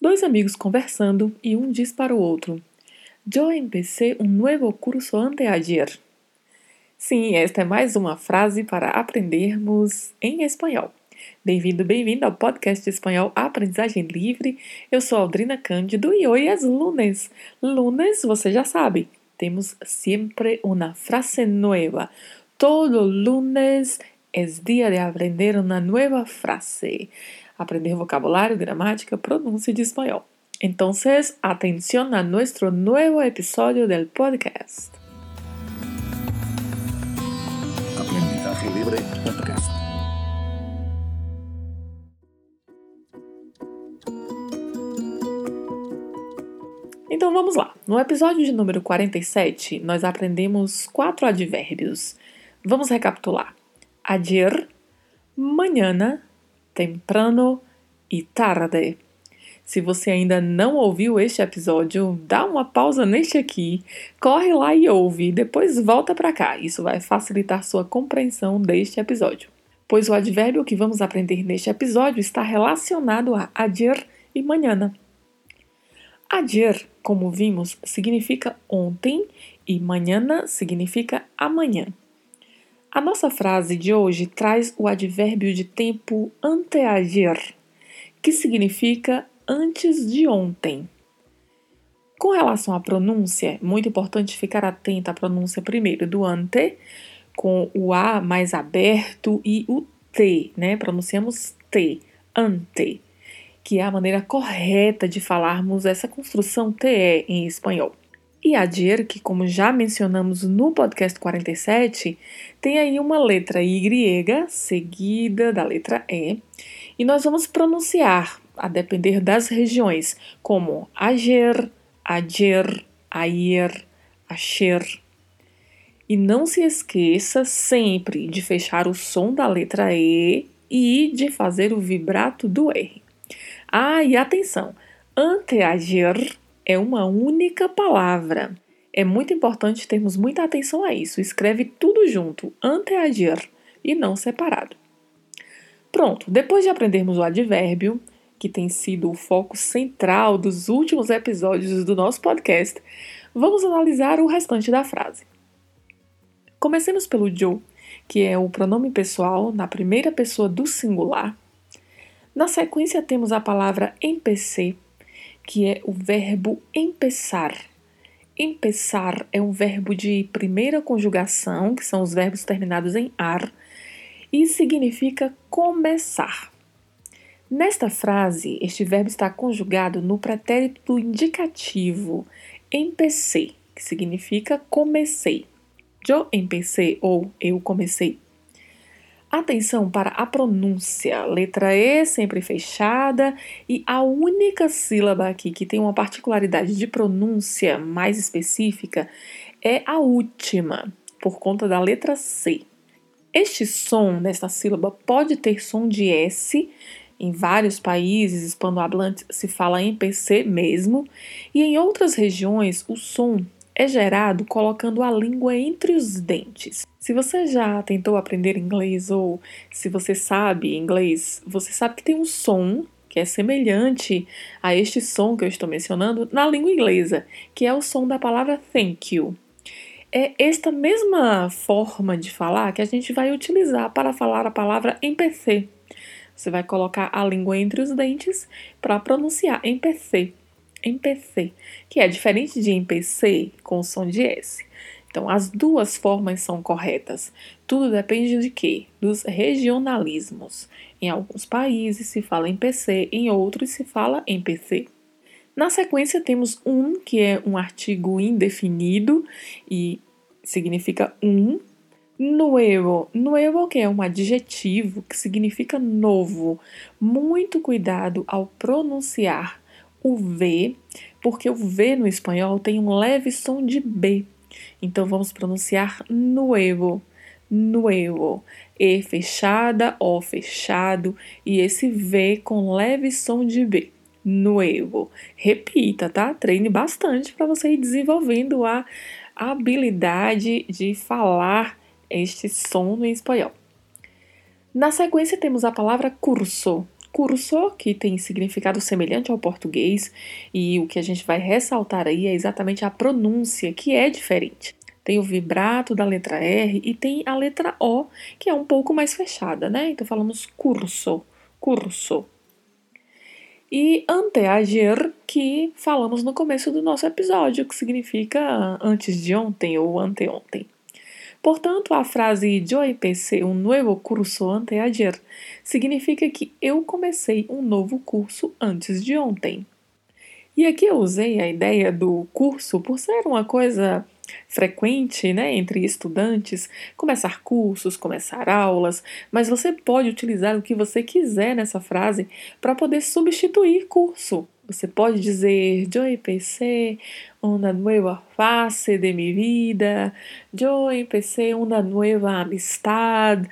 Dois amigos conversando e um diz para o outro: Eu empecé um novo curso anteayer. Sim, esta é mais uma frase para aprendermos em espanhol. Bem-vindo, bem-vindo ao podcast espanhol Aprendizagem Livre. Eu sou Aldrina Cândido e hoje é lunes. Lunes, você já sabe, temos sempre uma frase nova. Todo lunes é dia de aprender uma nova frase aprender vocabulário, gramática, pronúncia de espanhol. Entonces, atención a nuestro nuevo episodio del podcast. Aprendizaje Libre Podcast. Então vamos lá. No episódio de número 47, nós aprendemos quatro advérbios. Vamos recapitular: ayer, mañana, temprano e tarde. Se você ainda não ouviu este episódio, dá uma pausa neste aqui, corre lá e ouve, depois volta para cá. Isso vai facilitar sua compreensão deste episódio. Pois o advérbio que vamos aprender neste episódio está relacionado a ayer e manhã. Ayer, como vimos, significa ontem e manhã significa amanhã. A nossa frase de hoje traz o advérbio de tempo anteager, que significa antes de ontem. Com relação à pronúncia, é muito importante ficar atento à pronúncia primeiro do ante, com o A mais aberto e o T, né? Pronunciamos T, ante, que é a maneira correta de falarmos essa construção TE em espanhol. E ayer, que como já mencionamos no podcast 47, tem aí uma letra Y seguida da letra E, e nós vamos pronunciar, a depender das regiões, como ayer, ayer, ayer, acher. E não se esqueça sempre de fechar o som da letra E e de fazer o vibrato do R. Ah, e atenção! Anteager é uma única palavra. É muito importante termos muita atenção a isso. Escreve tudo junto, anteagir, e não separado. Pronto, depois de aprendermos o advérbio, que tem sido o foco central dos últimos episódios do nosso podcast, vamos analisar o restante da frase. Comecemos pelo Joe, que é o pronome pessoal na primeira pessoa do singular. Na sequência temos a palavra empecé, que é o verbo empezar. Empezar é um verbo de primeira conjugação, que são os verbos terminados em ar, e significa começar. Nesta frase, este verbo está conjugado no pretérito indicativo empecé, que significa comecei. Eu empecé ou eu comecei. Atenção para a pronúncia. Letra E sempre fechada e a única sílaba aqui que tem uma particularidade de pronúncia mais específica é a última, por conta da letra C. Este som desta sílaba pode ter som de S. Em vários países hispanohablantes se fala em PC mesmo, e em outras regiões o som é gerado colocando a língua entre os dentes. Se você já tentou aprender inglês ou se você sabe inglês, você sabe que tem um som que é semelhante a este som que eu estou mencionando na língua inglesa, que é o som da palavra thank you. É esta mesma forma de falar que a gente vai utilizar para falar a palavra empecé. Você vai colocar a língua entre os dentes para pronunciar empecé em PC, que é diferente de em PC com som de S. Então, as duas formas são corretas. Tudo depende de quê? Dos regionalismos. Em alguns países se fala em PC, em outros se fala em PC. Na sequência, temos um, que é um artigo indefinido e significa um. Nuevo. Nuevo, que é um adjetivo que significa novo. Muito cuidado ao pronunciar o V, porque o V no espanhol tem um leve som de B. Então vamos pronunciar nuevo, nuevo. E fechada, O fechado e esse V com leve som de B. Nuevo. Repita, tá? Treine bastante para você ir desenvolvendo a habilidade de falar este som no espanhol. Na sequência temos a palavra curso, curso, que tem significado semelhante ao português, e o que a gente vai ressaltar aí é exatamente a pronúncia, que é diferente. Tem o vibrato da letra R e tem a letra O, que é um pouco mais fechada, né? Então falamos curso, curso. E anteagir, que falamos no começo do nosso episódio, que significa antes de ontem ou anteontem. Portanto, a frase Yo empecé un nuevo curso anteayer significa que eu comecei um novo curso antes de ontem. E aqui eu usei a ideia do curso por ser uma coisa frequente né, entre estudantes, começar cursos, começar aulas, mas você pode utilizar o que você quiser nessa frase para poder substituir curso. Você pode dizer, yo empecé una nueva fase de mi vida, yo empecé una nueva amistad.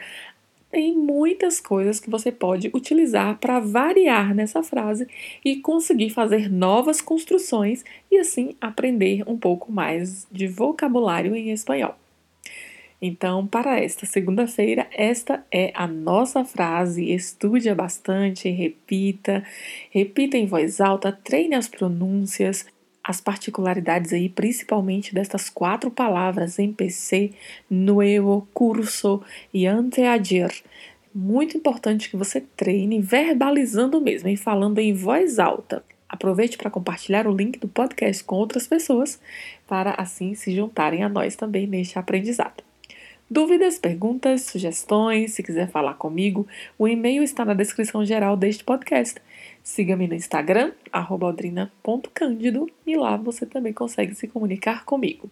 Tem muitas coisas que você pode utilizar para variar nessa frase e conseguir fazer novas construções e assim aprender um pouco mais de vocabulário em espanhol. Então, para esta segunda-feira, esta é a nossa frase. Estude bastante, repita, repita em voz alta, treine as pronúncias, as particularidades aí, principalmente destas quatro palavras: empecé, nuevo, curso e anteayer. Muito importante que você treine verbalizando mesmo e falando em voz alta. Aproveite para compartilhar o link do podcast com outras pessoas, para assim se juntarem a nós também neste aprendizado. Dúvidas, perguntas, sugestões, se quiser falar comigo, o e-mail está na descrição geral deste podcast. Siga-me no Instagram, aldrina.cândido, e lá você também consegue se comunicar comigo.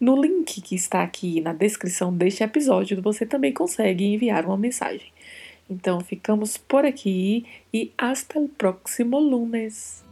No link que está aqui na descrição deste episódio, você também consegue enviar uma mensagem. Então ficamos por aqui e hasta o próximo lunes.